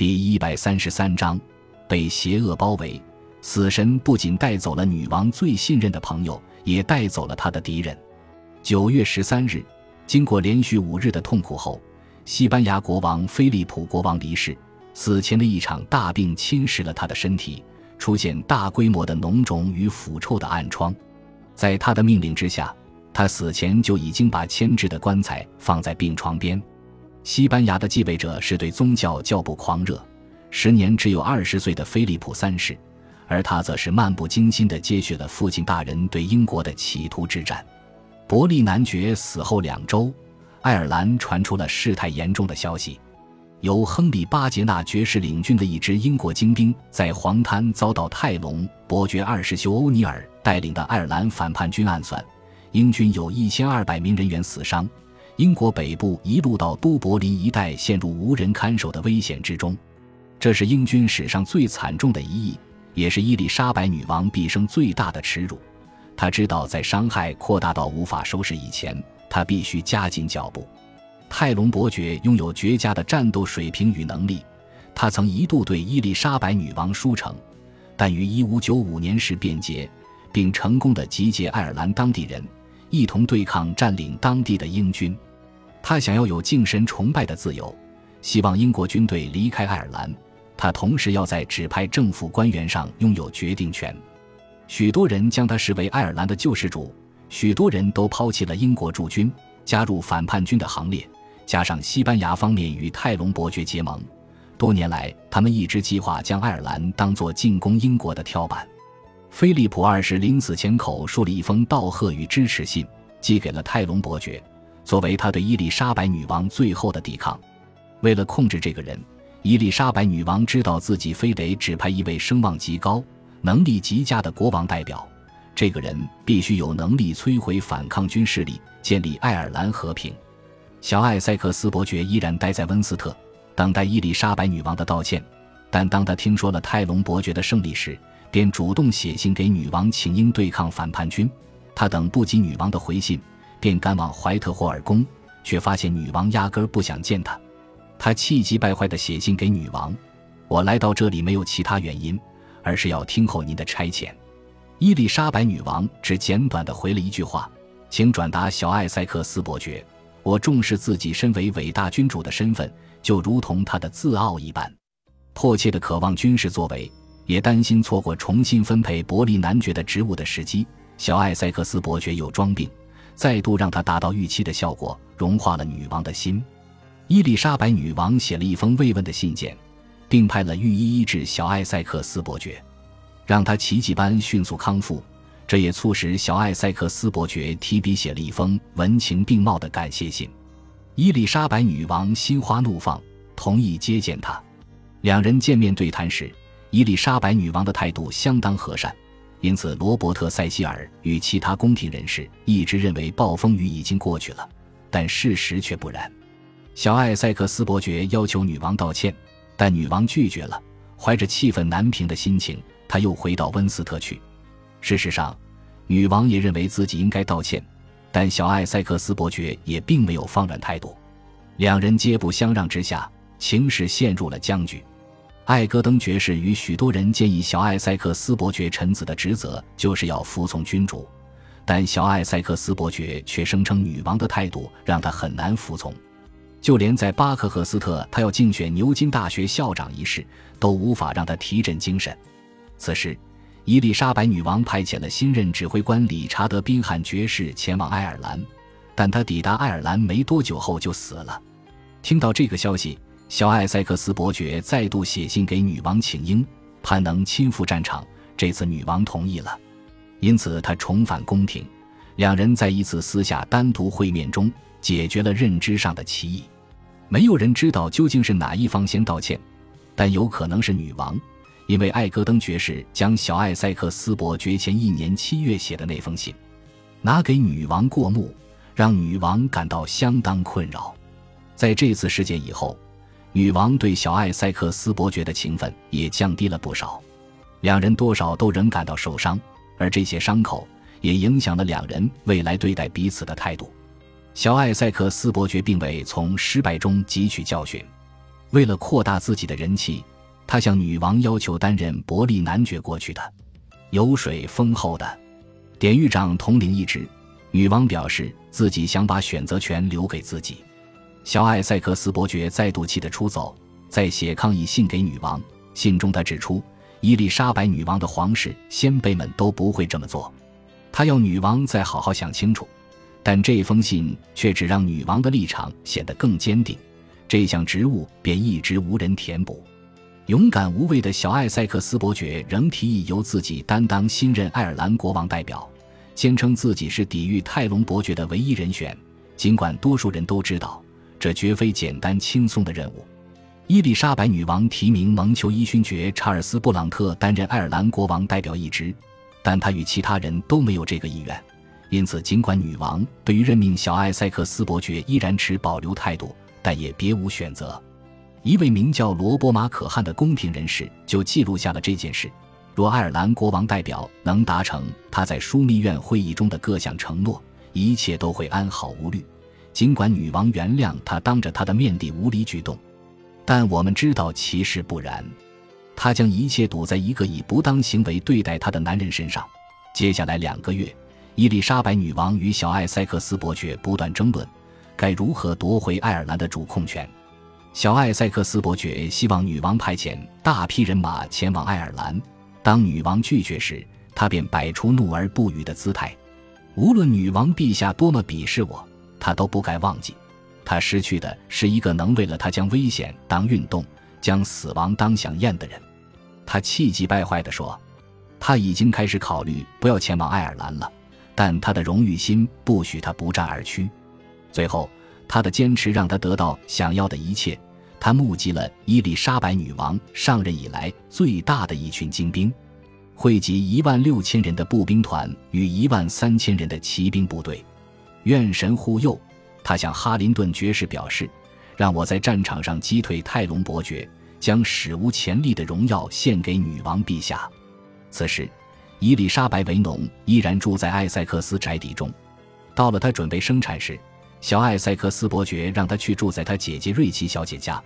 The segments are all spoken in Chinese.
第一百三十三章，被邪恶包围。死神不仅带走了女王最信任的朋友，也带走了她的敌人。九月十三日，经过连续五日的痛苦后，西班牙国王菲利普国王离世。死前的一场大病侵蚀了他的身体，出现大规模的脓肿与腐臭的暗疮。在他的命令之下，他死前就已经把牵制的棺材放在病床边。西班牙的继位者是对宗教较不狂热、时年只有二十岁的菲利普三世，而他则是漫不经心地接续了父亲大人对英国的企图之战。伯利男爵死后两周，爱尔兰传出了事态严重的消息。由亨利·巴杰纳爵士领军的一支英国精兵，在黄滩遭到泰隆伯爵二世修欧尼尔带领的爱尔兰反叛军暗算，英军有一千二百名人员死伤。英国北部一路到都柏林一带陷入无人看守的危险之中，这是英军史上最惨重的一役，也是伊丽莎白女王毕生最大的耻辱。她知道，在伤害扩大到无法收拾以前，她必须加紧脚步。泰隆伯爵拥有绝佳的战斗水平与能力，他曾一度对伊丽莎白女王输诚，但于1595年时变节，并成功的集结爱尔兰当地人，一同对抗占领当地的英军。他想要有敬神崇拜的自由，希望英国军队离开爱尔兰。他同时要在指派政府官员上拥有决定权。许多人将他视为爱尔兰的救世主，许多人都抛弃了英国驻军，加入反叛军的行列。加上西班牙方面与泰隆伯爵结盟，多年来他们一直计划将爱尔兰当作进攻英国的跳板。菲利普二世临死前口述了一封道贺与支持信，寄给了泰隆伯爵，作为他对伊丽莎白女王最后的抵抗。为了控制这个人，伊丽莎白女王知道自己非得指派一位声望极高、能力极佳的国王代表，这个人必须有能力摧毁反抗军势力，建立爱尔兰和平。小艾塞克斯伯爵依然待在温斯特，等待伊丽莎白女王的道歉。但当他听说了泰隆伯爵的胜利时，便主动写信给女王请缨对抗反叛军。他等不及女王的回信，便赶往怀特霍尔宫，却发现女王压根儿不想见他。他气急败坏地写信给女王：“我来到这里没有其他原因，而是要听候您的差遣。”伊丽莎白女王只简短地回了一句话：“请转达小艾塞克斯伯爵。”我重视自己身为伟大君主的身份，就如同他的自傲一般，迫切的渴望军事作为，也担心错过重新分配伯利男爵的职务的时机。小艾塞克斯伯爵又装病，再度让他达到预期的效果，融化了女王的心。伊丽莎白女王写了一封慰问的信件，并派了御医医治小艾塞克斯伯爵，让他奇迹般迅速康复。这也促使小艾塞克斯伯爵提笔写了一封文情并茂的感谢信。伊丽莎白女王心花怒放，同意接见他。两人见面对谈时，伊丽莎白女王的态度相当和善，因此罗伯特·塞西尔与其他宫廷人士一直认为暴风雨已经过去了，但事实却不然。小艾塞克斯伯爵要求女王道歉，但女王拒绝了。怀着气愤难平的心情，他又回到温斯特去。事实上，女王也认为自己应该道歉，但小艾塞克斯伯爵也并没有放软态度。两人皆不相让之下，情势陷入了僵局。艾戈登爵士与许多人建议小艾塞克斯伯爵臣子的职责就是要服从君主，但小艾塞克斯伯爵却声称女王的态度让他很难服从，就连在巴克赫斯特他要竞选牛津大学校长一事都无法让他提振精神。此时。伊丽莎白女王派遣了新任指挥官理查德·宾汉爵士前往爱尔兰，但他抵达爱尔兰没多久后就死了。听到这个消息，小艾塞克斯伯爵再度写信给女王请缨，盼能亲赴战场。这次女王同意了，因此他重返宫廷。两人在一次私下单独会面中解决了认知上的歧义。没有人知道究竟是哪一方先道歉，但有可能是女王。因为艾戈登爵士将小艾塞克斯伯爵前一年七月写的那封信拿给女王过目，让女王感到相当困扰。在这次事件以后，女王对小艾塞克斯伯爵的情分也降低了不少，两人多少都仍感到受伤，而这些伤口也影响了两人未来对待彼此的态度。小艾塞克斯伯爵并未从失败中汲取教训。为了扩大自己的人气，他向女王要求担任伯利男爵过去的油水丰厚的典狱长统领一职。女王表示自己想把选择权留给自己。小艾塞克斯伯爵再度气得出走，在写抗议信给女王。信中他指出，伊丽莎白女王的皇室先辈们都不会这么做。他要女王再好好想清楚。但这封信却只让女王的立场显得更坚定，这项职务便一直无人填补。勇敢无畏的小艾塞克斯伯爵仍提议由自己担当新任爱尔兰国王代表。坚称自己是抵御泰隆伯爵的唯一人选，尽管多数人都知道这绝非简单轻松的任务。伊丽莎白女王提名蒙丘伊勋爵查尔斯·布朗特担任爱尔兰国王代表一职，但他与其他人都没有这个意愿。因此，尽管女王对于任命小艾塞克斯伯爵依然持保留态度，但也别无选择。一位名叫罗伯·马可汉的宫廷人士就记录下了这件事。若爱尔兰国王代表能达成他在枢密院会议中的各项承诺，一切都会安好无虑。尽管女王原谅他当着他的面的无理举动，但我们知道其实不然。他将一切赌在一个以不当行为对待他的男人身上。接下来两个月，伊丽莎白女王与小艾塞克斯伯爵不断争论，该如何夺回爱尔兰的主控权。小艾塞克斯伯爵希望女王派遣大批人马前往爱尔兰。当女王拒绝时，他便摆出怒而不语的姿态。无论女王陛下多么鄙视我，他都不该忘记，他失去的是一个能为了他将危险当运动、将死亡当享宴的人。他气急败坏地说：“他已经开始考虑不要前往爱尔兰了，但他的荣誉心不许他不战而屈。”最后，他的坚持让他得到想要的一切。他募集了伊丽莎白女王上任以来最大的一群精兵，汇集一万六千人的步兵团与一万三千人的骑兵部队。愿神护佑！他向哈林顿爵士表示：“让我在战场上击退泰隆伯爵，将史无前例的荣耀献给女王陛下。”此时，伊丽莎白·维农依然住在艾塞克斯宅邸中。到了他准备生产时，小艾塞克斯伯爵让他去住在他姐姐瑞奇小姐家。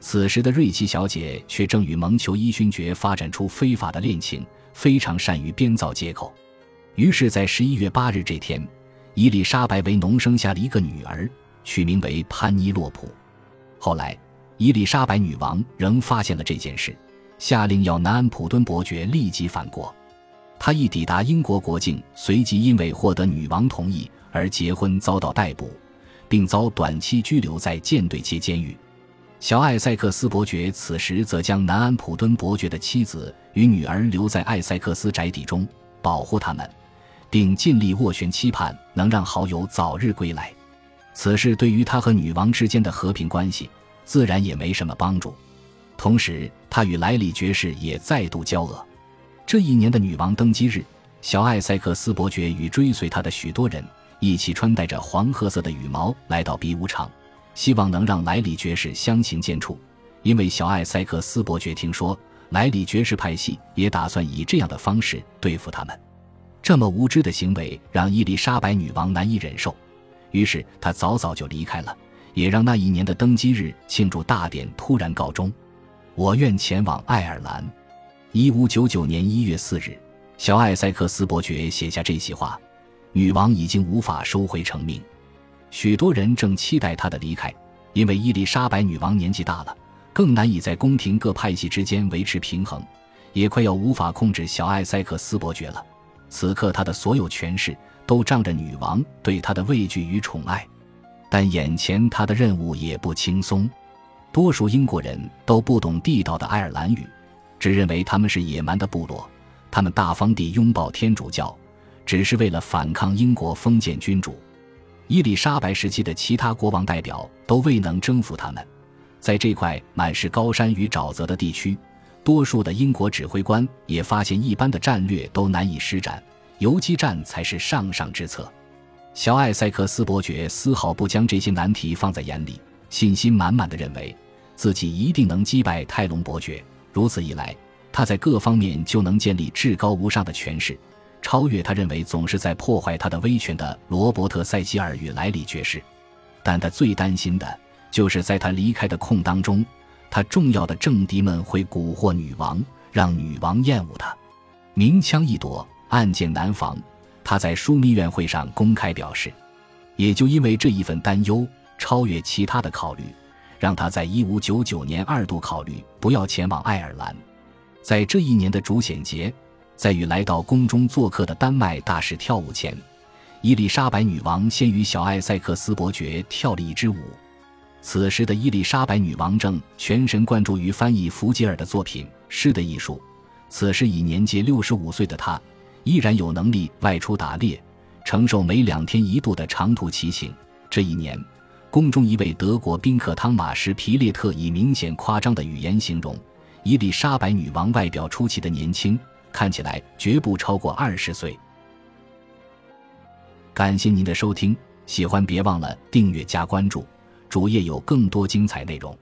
此时的瑞奇小姐却正与蒙求伊勋爵发展出非法的恋情，非常善于编造借口。于是，在十一月八日这天，伊丽莎白为农生下了一个女儿，取名为潘尼洛普。后来，伊丽莎白女王仍发现了这件事，下令要南安普敦伯爵立即返国。他一抵达英国国境，随即因为获得女王同意而结婚，遭到逮捕。并遭短期拘留在舰队街监狱。小艾塞克斯伯爵此时则将南安普敦伯爵的妻子与女儿留在艾塞克斯宅邸中保护他们，并尽力斡旋，期盼能让好友早日归来。此事对于他和女王之间的和平关系自然也没什么帮助。同时，他与莱里爵士也再度交恶。这一年的女王登基日，小艾塞克斯伯爵与追随他的许多人。一起穿戴着黄褐色的羽毛来到比武场，希望能让莱里爵士相形见绌。因为小艾塞克斯伯爵听说莱里爵士派系也打算以这样的方式对付他们，这么无知的行为让伊丽莎白女王难以忍受，于是她早早就离开了，也让那一年的登基日庆祝大典突然告终。我愿前往爱尔兰。一五九九年一月四日，小艾塞克斯伯爵写下这些话。女王已经无法收回成命，许多人正期待她的离开，因为伊丽莎白女王年纪大了，更难以在宫廷各派系之间维持平衡，也快要无法控制小艾塞克斯伯爵了。此刻，他的所有权势都仗着女王对他的畏惧与宠爱，但眼前他的任务也不轻松。多数英国人都不懂地道的爱尔兰语，只认为他们是野蛮的部落，他们大方地拥抱天主教。只是为了反抗英国封建君主，伊丽莎白时期的其他国王代表都未能征服他们。在这块满是高山与沼泽的地区，多数的英国指挥官也发现一般的战略都难以施展，游击战才是上上之策。小艾塞克斯伯爵丝毫不将这些难题放在眼里，信心满满的认为自己一定能击败泰隆伯爵。如此一来，他在各方面就能建立至高无上的权势。超越他认为总是在破坏他的威权的罗伯特·塞西尔与莱里爵士，但他最担心的就是在他离开的空当中，他重要的政敌们会蛊惑女王，让女王厌恶他。明枪易躲，暗箭难防。他在枢密院会上公开表示，也就因为这一份担忧，超越其他的考虑，让他在一五九九年二度考虑不要前往爱尔兰。在这一年的主显节，在与来到宫中做客的丹麦大使跳舞前，伊丽莎白女王先与小艾塞克斯伯爵跳了一支舞。此时的伊丽莎白女王正全神贯注于翻译福吉尔的作品《诗的艺术》。此时已年届六十五岁的她。依然有能力外出打猎，承受每两天一度的长途骑行。这一年，宫中一位德国宾客汤马什·皮列特以明显夸张的语言形容伊丽莎白女王外表出奇的年轻，看起来绝不超过二十岁。感谢您的收听，喜欢别忘了订阅加关注，主页有更多精彩内容。